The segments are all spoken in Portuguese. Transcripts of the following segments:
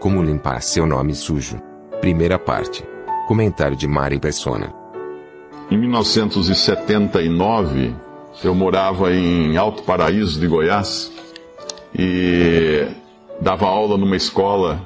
Como limpar seu nome sujo. Primeira parte. Comentário de Mari Persona. Em 1979, eu morava em Alto Paraíso de Goiás e dava aula numa escola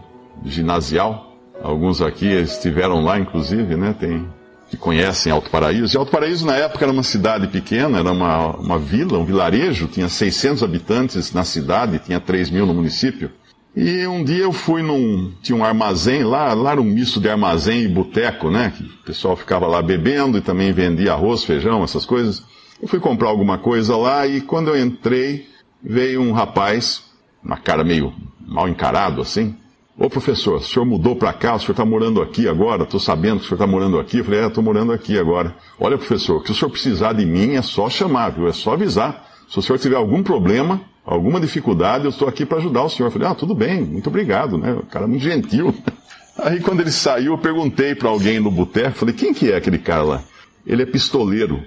ginasial. Alguns aqui estiveram lá, inclusive, né? Tem, que conhecem Alto Paraíso. E Alto Paraíso, na época, era uma cidade pequena, era uma, uma vila, um vilarejo, tinha 600 habitantes na cidade, tinha 3 mil no município. E um dia eu fui num. Tinha um armazém lá, lá era um misto de armazém e boteco, né? Que o pessoal ficava lá bebendo e também vendia arroz, feijão, essas coisas. Eu fui comprar alguma coisa lá e quando eu entrei, veio um rapaz, uma cara meio mal encarado assim. Ô professor, o senhor mudou para cá, o senhor está morando aqui agora, estou sabendo que o senhor está morando aqui. Eu falei, é, estou morando aqui agora. Olha, professor, que o senhor precisar de mim é só chamar, viu? É só avisar. Se o senhor tiver algum problema, alguma dificuldade, eu estou aqui para ajudar o senhor. Eu falei, ah, tudo bem, muito obrigado, né? O cara é muito gentil. Aí quando ele saiu, eu perguntei para alguém no boteco, falei, quem que é aquele cara lá? Ele é pistoleiro.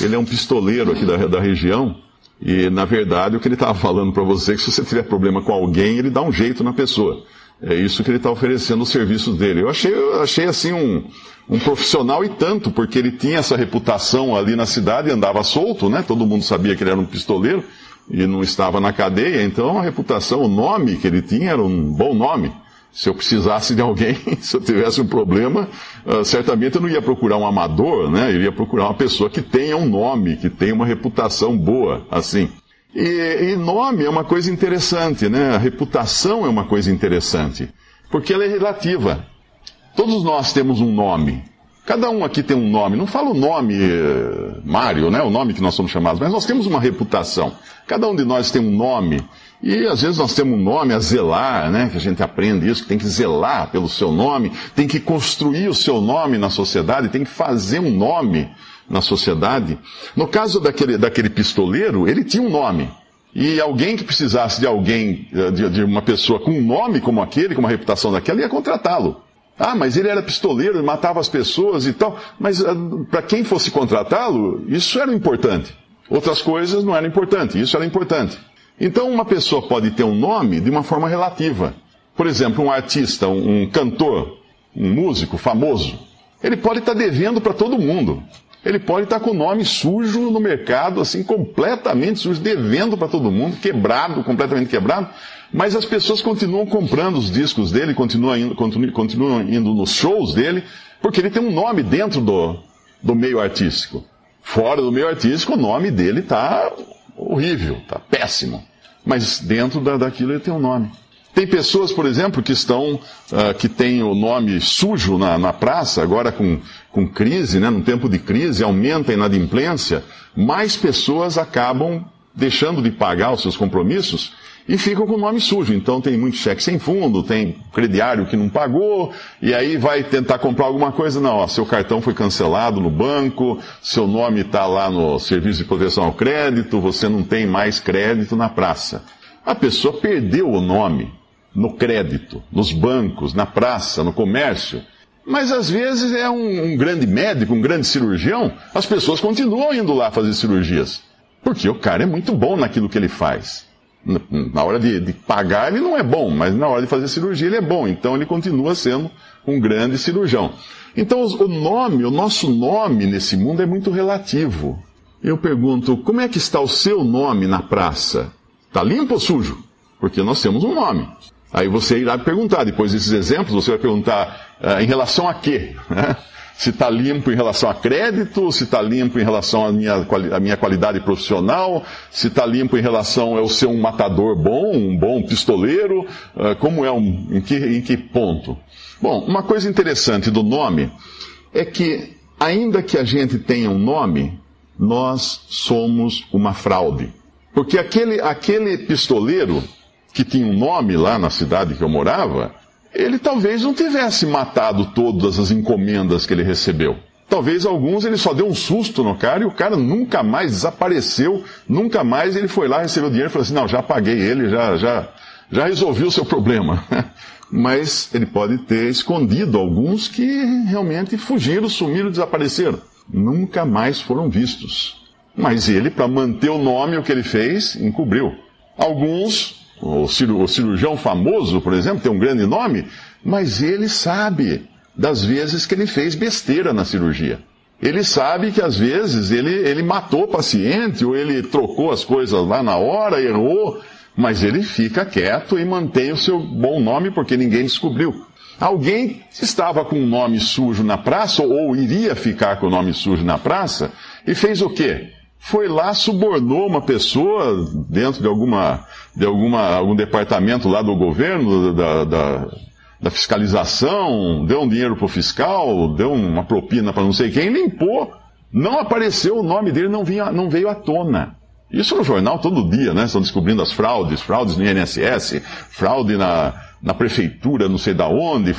Ele é um pistoleiro aqui da, da região. E, na verdade, o que ele estava falando para você é que se você tiver problema com alguém, ele dá um jeito na pessoa. É isso que ele está oferecendo os serviços dele. Eu achei, eu achei assim um, um profissional e tanto, porque ele tinha essa reputação ali na cidade, andava solto, né? Todo mundo sabia que ele era um pistoleiro e não estava na cadeia, então a reputação, o nome que ele tinha era um bom nome. Se eu precisasse de alguém, se eu tivesse um problema, uh, certamente eu não ia procurar um amador, né? Eu ia procurar uma pessoa que tenha um nome, que tenha uma reputação boa, assim. E, e nome é uma coisa interessante, né? A reputação é uma coisa interessante, porque ela é relativa. Todos nós temos um nome. Cada um aqui tem um nome. Não falo o nome eh, Mário, né? O nome que nós somos chamados, mas nós temos uma reputação. Cada um de nós tem um nome. E às vezes nós temos um nome a zelar, né? Que a gente aprende isso, que tem que zelar pelo seu nome, tem que construir o seu nome na sociedade, tem que fazer um nome na sociedade. No caso daquele, daquele pistoleiro, ele tinha um nome. E alguém que precisasse de alguém, eh, de, de uma pessoa com um nome como aquele, com uma reputação daquela, ia contratá-lo. Ah, mas ele era pistoleiro, matava as pessoas e tal. Mas ah, para quem fosse contratá-lo, isso era importante. Outras coisas não eram importantes, isso era importante. Então uma pessoa pode ter um nome de uma forma relativa. Por exemplo, um artista, um, um cantor, um músico famoso, ele pode estar devendo para todo mundo. Ele pode estar com o nome sujo no mercado, assim, completamente sujo, devendo para todo mundo, quebrado, completamente quebrado. Mas as pessoas continuam comprando os discos dele, continuam indo, continuam, continuam indo nos shows dele, porque ele tem um nome dentro do, do meio artístico. Fora do meio artístico, o nome dele está horrível, está péssimo. Mas dentro da, daquilo ele tem um nome. Tem pessoas, por exemplo, que estão, uh, que têm o nome sujo na, na praça, agora com, com crise, né, num tempo de crise, aumenta a inadimplência, mais pessoas acabam deixando de pagar os seus compromissos e ficam com o nome sujo. Então tem muito cheque sem fundo, tem crediário que não pagou, e aí vai tentar comprar alguma coisa, não, ó, seu cartão foi cancelado no banco, seu nome está lá no serviço de proteção ao crédito, você não tem mais crédito na praça. A pessoa perdeu o nome no crédito, nos bancos, na praça, no comércio. Mas às vezes é um, um, grande médico, um grande cirurgião, as pessoas continuam indo lá fazer cirurgias. Porque o cara é muito bom naquilo que ele faz. Na hora de, de, pagar ele não é bom, mas na hora de fazer cirurgia ele é bom. Então ele continua sendo um grande cirurgião. Então o nome, o nosso nome nesse mundo é muito relativo. Eu pergunto, como é que está o seu nome na praça? Está limpo ou sujo? Porque nós temos um nome. Aí você irá perguntar, depois desses exemplos, você vai perguntar uh, em relação a quê? Né? se está limpo em relação a crédito, se está limpo em relação à minha, à minha qualidade profissional, se está limpo em relação a eu ser um matador bom, um bom pistoleiro, uh, como é um, em que, em que ponto? Bom, uma coisa interessante do nome é que, ainda que a gente tenha um nome, nós somos uma fraude. Porque aquele, aquele pistoleiro que tinha um nome lá na cidade que eu morava, ele talvez não tivesse matado todas as encomendas que ele recebeu. Talvez alguns ele só deu um susto no cara e o cara nunca mais desapareceu, nunca mais ele foi lá, recebeu dinheiro e falou assim: não, já paguei ele, já, já, já resolvi o seu problema. Mas ele pode ter escondido alguns que realmente fugiram, sumiram, desapareceram. Nunca mais foram vistos. Mas ele, para manter o nome, o que ele fez, encobriu. Alguns, o cirurgião famoso, por exemplo, tem um grande nome, mas ele sabe das vezes que ele fez besteira na cirurgia. Ele sabe que às vezes ele, ele matou o paciente, ou ele trocou as coisas lá na hora, errou, mas ele fica quieto e mantém o seu bom nome porque ninguém descobriu. Alguém estava com um nome sujo na praça, ou iria ficar com o nome sujo na praça, e fez o quê? Foi lá, subornou uma pessoa dentro de alguma, de alguma, algum departamento lá do governo, da, da da fiscalização, deu um dinheiro para o fiscal, deu uma propina para não sei quem, limpou. Não apareceu o nome dele, não, vinha, não veio à tona. Isso no jornal todo dia, né? Estão descobrindo as fraudes, fraudes no INSS, fraude na, na prefeitura, não sei da onde,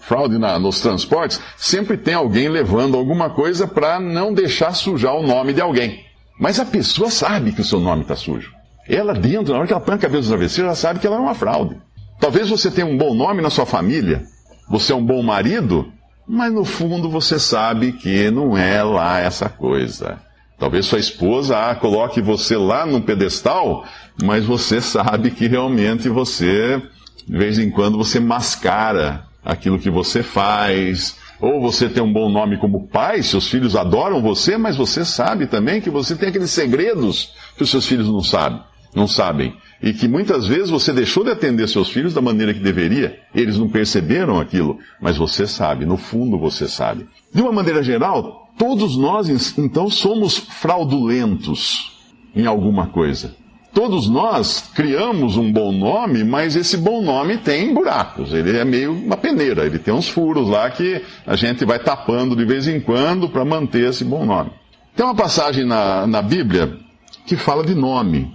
fraude na, nos transportes. Sempre tem alguém levando alguma coisa para não deixar sujar o nome de alguém. Mas a pessoa sabe que o seu nome está sujo. Ela dentro, na hora que ela põe a cabeça no travesseiro, ela sabe que ela é uma fraude. Talvez você tenha um bom nome na sua família, você é um bom marido, mas no fundo você sabe que não é lá essa coisa. Talvez sua esposa ah, coloque você lá num pedestal, mas você sabe que realmente você, de vez em quando, você mascara aquilo que você faz. Ou você tem um bom nome como pai, seus filhos adoram você, mas você sabe também que você tem aqueles segredos que os seus filhos não sabem. Não sabem e que muitas vezes você deixou de atender seus filhos da maneira que deveria, eles não perceberam aquilo, mas você sabe, no fundo você sabe. De uma maneira geral, todos nós então somos fraudulentos em alguma coisa. Todos nós criamos um bom nome, mas esse bom nome tem buracos. Ele é meio uma peneira, ele tem uns furos lá que a gente vai tapando de vez em quando para manter esse bom nome. Tem uma passagem na, na Bíblia que fala de nome.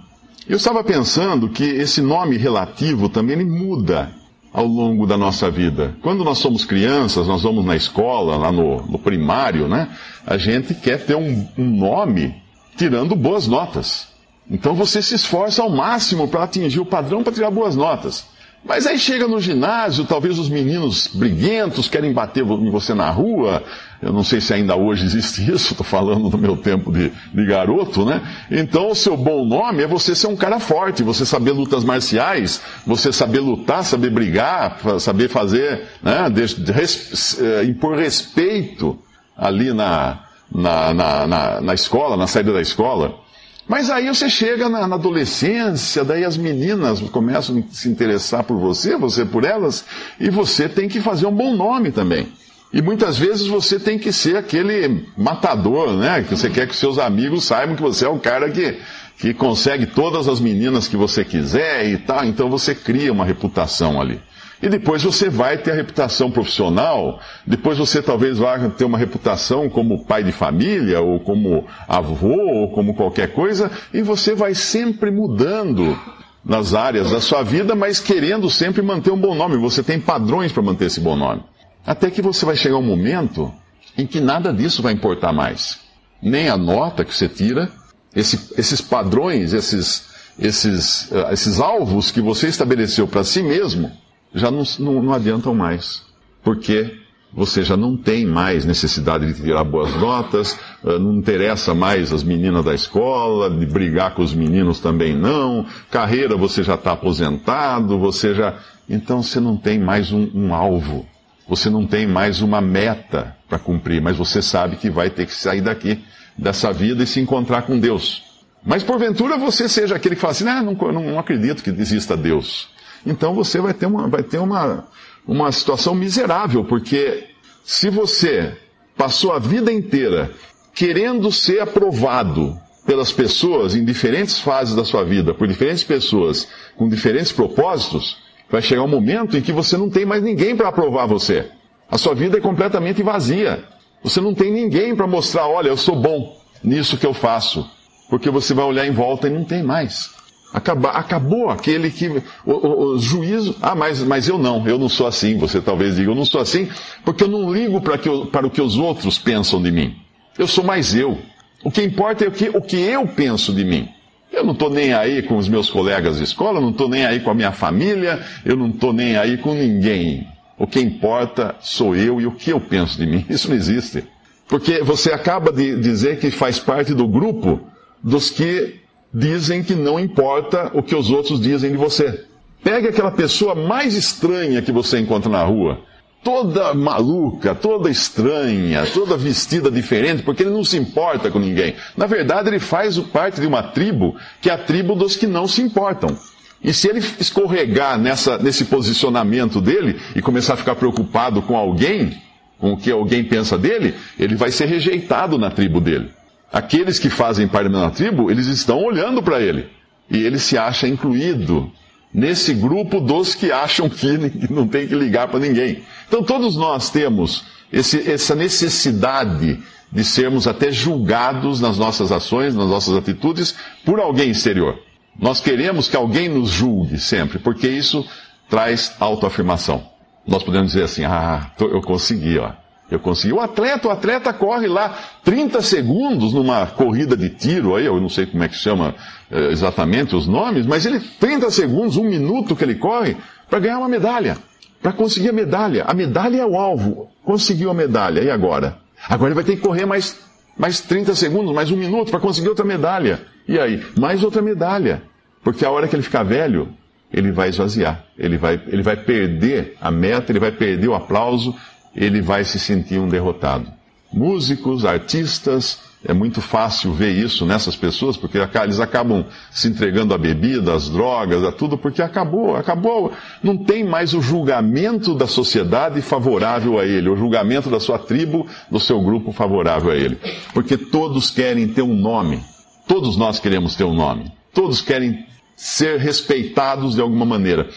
Eu estava pensando que esse nome relativo também ele muda ao longo da nossa vida. Quando nós somos crianças, nós vamos na escola, lá no, no primário, né? A gente quer ter um, um nome tirando boas notas. Então você se esforça ao máximo para atingir o padrão para tirar boas notas. Mas aí chega no ginásio, talvez os meninos briguentos querem bater em você na rua. Eu não sei se ainda hoje existe isso, estou falando do meu tempo de, de, garoto, né? Então o seu bom nome é você ser um cara forte, você saber lutas marciais, você saber lutar, saber brigar, saber fazer, né? De, de, res, eh, impor respeito ali na, na, na, na, na escola, na saída da escola. Mas aí você chega na, na, adolescência, daí as meninas começam a se interessar por você, você por elas, e você tem que fazer um bom nome também. E muitas vezes você tem que ser aquele matador, né? Que você quer que seus amigos saibam que você é o cara que, que consegue todas as meninas que você quiser e tal. Então você cria uma reputação ali. E depois você vai ter a reputação profissional, depois você talvez vá ter uma reputação como pai de família, ou como avô, ou como qualquer coisa, e você vai sempre mudando nas áreas da sua vida, mas querendo sempre manter um bom nome. Você tem padrões para manter esse bom nome. Até que você vai chegar um momento em que nada disso vai importar mais. Nem a nota que você tira, esse, esses padrões, esses, esses, uh, esses alvos que você estabeleceu para si mesmo, já não, não, não adiantam mais. Porque você já não tem mais necessidade de tirar boas notas, eh, não interessa mais as meninas da escola, de brigar com os meninos também não, carreira você já está aposentado, você já. Então você não tem mais um, um alvo, você não tem mais uma meta para cumprir, mas você sabe que vai ter que sair daqui, dessa vida e se encontrar com Deus. Mas porventura você seja aquele que fala assim: ah, não, não, não acredito que exista Deus então você vai ter uma, vai ter uma, uma situação miserável, porque se você passou a vida inteira querendo ser aprovado pelas pessoas em diferentes fases da sua vida, por diferentes pessoas, com diferentes propósitos, vai chegar um momento em que você não tem mais ninguém para aprovar você. A sua vida é completamente vazia. Você não tem ninguém para mostrar, olha, eu sou bom nisso que eu faço. Porque você vai olhar em volta e não tem mais. Acaba, acabou aquele que. O, o, o, juízo. Ah, mas, mas eu não, eu não sou assim. Você talvez diga, eu não sou assim, porque eu não ligo para, que eu, para o que os outros pensam de mim. Eu sou mais eu. O que importa é o que, o que eu penso de mim. Eu não estou nem aí com os meus colegas de escola, eu não estou nem aí com a minha família, eu não estou nem aí com ninguém. O que importa sou eu e o que eu penso de mim. Isso não existe. Porque você acaba de dizer que faz parte do grupo dos que dizem que não importa o que os outros dizem de você. Pegue aquela pessoa mais estranha que você encontra na rua, toda maluca, toda estranha, toda vestida diferente, porque ele não se importa com ninguém. Na verdade, ele faz parte de uma tribo que é a tribo dos que não se importam. E se ele escorregar nessa, nesse posicionamento dele e começar a ficar preocupado com alguém, com o que alguém pensa dele, ele vai ser rejeitado na tribo dele. Aqueles que fazem parte da tribo, eles estão olhando para ele. E ele se acha incluído nesse grupo dos que acham que não tem que ligar para ninguém. Então todos nós temos esse, essa necessidade de sermos até julgados nas nossas ações, nas nossas atitudes, por alguém exterior. Nós queremos que alguém nos julgue sempre, porque isso traz autoafirmação. Nós podemos dizer assim, ah, eu consegui, ó. Eu consegui. O atleta, o atleta corre lá 30 segundos numa corrida de tiro, aí eu não sei como é que chama eh, exatamente os nomes, mas ele 30 segundos, um minuto que ele corre para ganhar uma medalha, para conseguir a medalha. A medalha é o alvo. Conseguiu a medalha. E agora? Agora ele vai ter que correr mais mais 30 segundos, mais um minuto para conseguir outra medalha. E aí, mais outra medalha. Porque a hora que ele ficar velho, ele vai esvaziar. Ele vai, ele vai perder a meta, ele vai perder o aplauso, ele vai se sentir um derrotado. Músicos, artistas, é muito fácil ver isso nessas pessoas, porque eles acabam se entregando a bebida, às drogas, a tudo, porque acabou, acabou. Não tem mais o julgamento da sociedade favorável a ele, o julgamento da sua tribo, do seu grupo favorável a ele. Porque todos querem ter um nome. Todos nós queremos ter um nome. Todos querem ser respeitados de alguma maneira.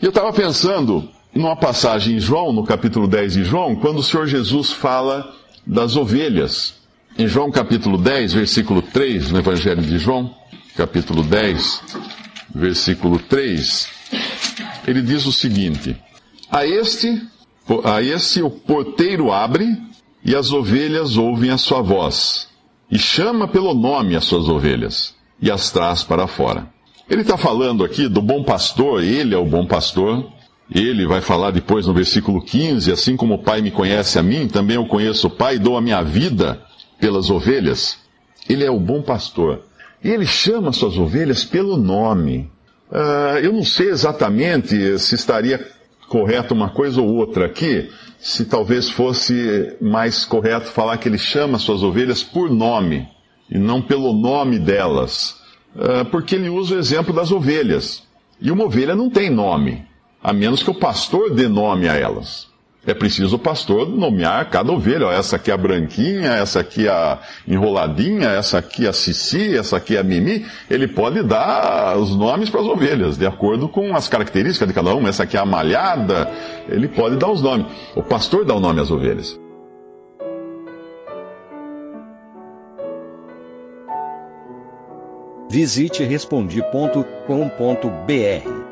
E eu estava pensando numa passagem em João, no capítulo 10 de João, quando o Senhor Jesus fala das ovelhas. Em João capítulo 10, versículo 3, no Evangelho de João, capítulo 10, versículo 3, ele diz o seguinte: A este, a este o porteiro abre e as ovelhas ouvem a sua voz, e chama pelo nome as suas ovelhas, e as traz para fora. Ele está falando aqui do bom pastor, ele é o bom pastor, ele vai falar depois no versículo 15: Assim como o Pai me conhece a mim, também eu conheço o Pai dou a minha vida pelas ovelhas. Ele é o bom pastor. E ele chama suas ovelhas pelo nome. Uh, eu não sei exatamente se estaria correto uma coisa ou outra aqui, se talvez fosse mais correto falar que ele chama suas ovelhas por nome, e não pelo nome delas. Uh, porque ele usa o exemplo das ovelhas. E uma ovelha não tem nome a menos que o pastor dê nome a elas. É preciso o pastor nomear cada ovelha. essa aqui é a branquinha, essa aqui é a enroladinha, essa aqui é a Cici, essa aqui é a Mimi. Ele pode dar os nomes para as ovelhas, de acordo com as características de cada uma. Essa aqui é a malhada. Ele pode dar os nomes. O pastor dá o nome às ovelhas. Visite respondi.com.br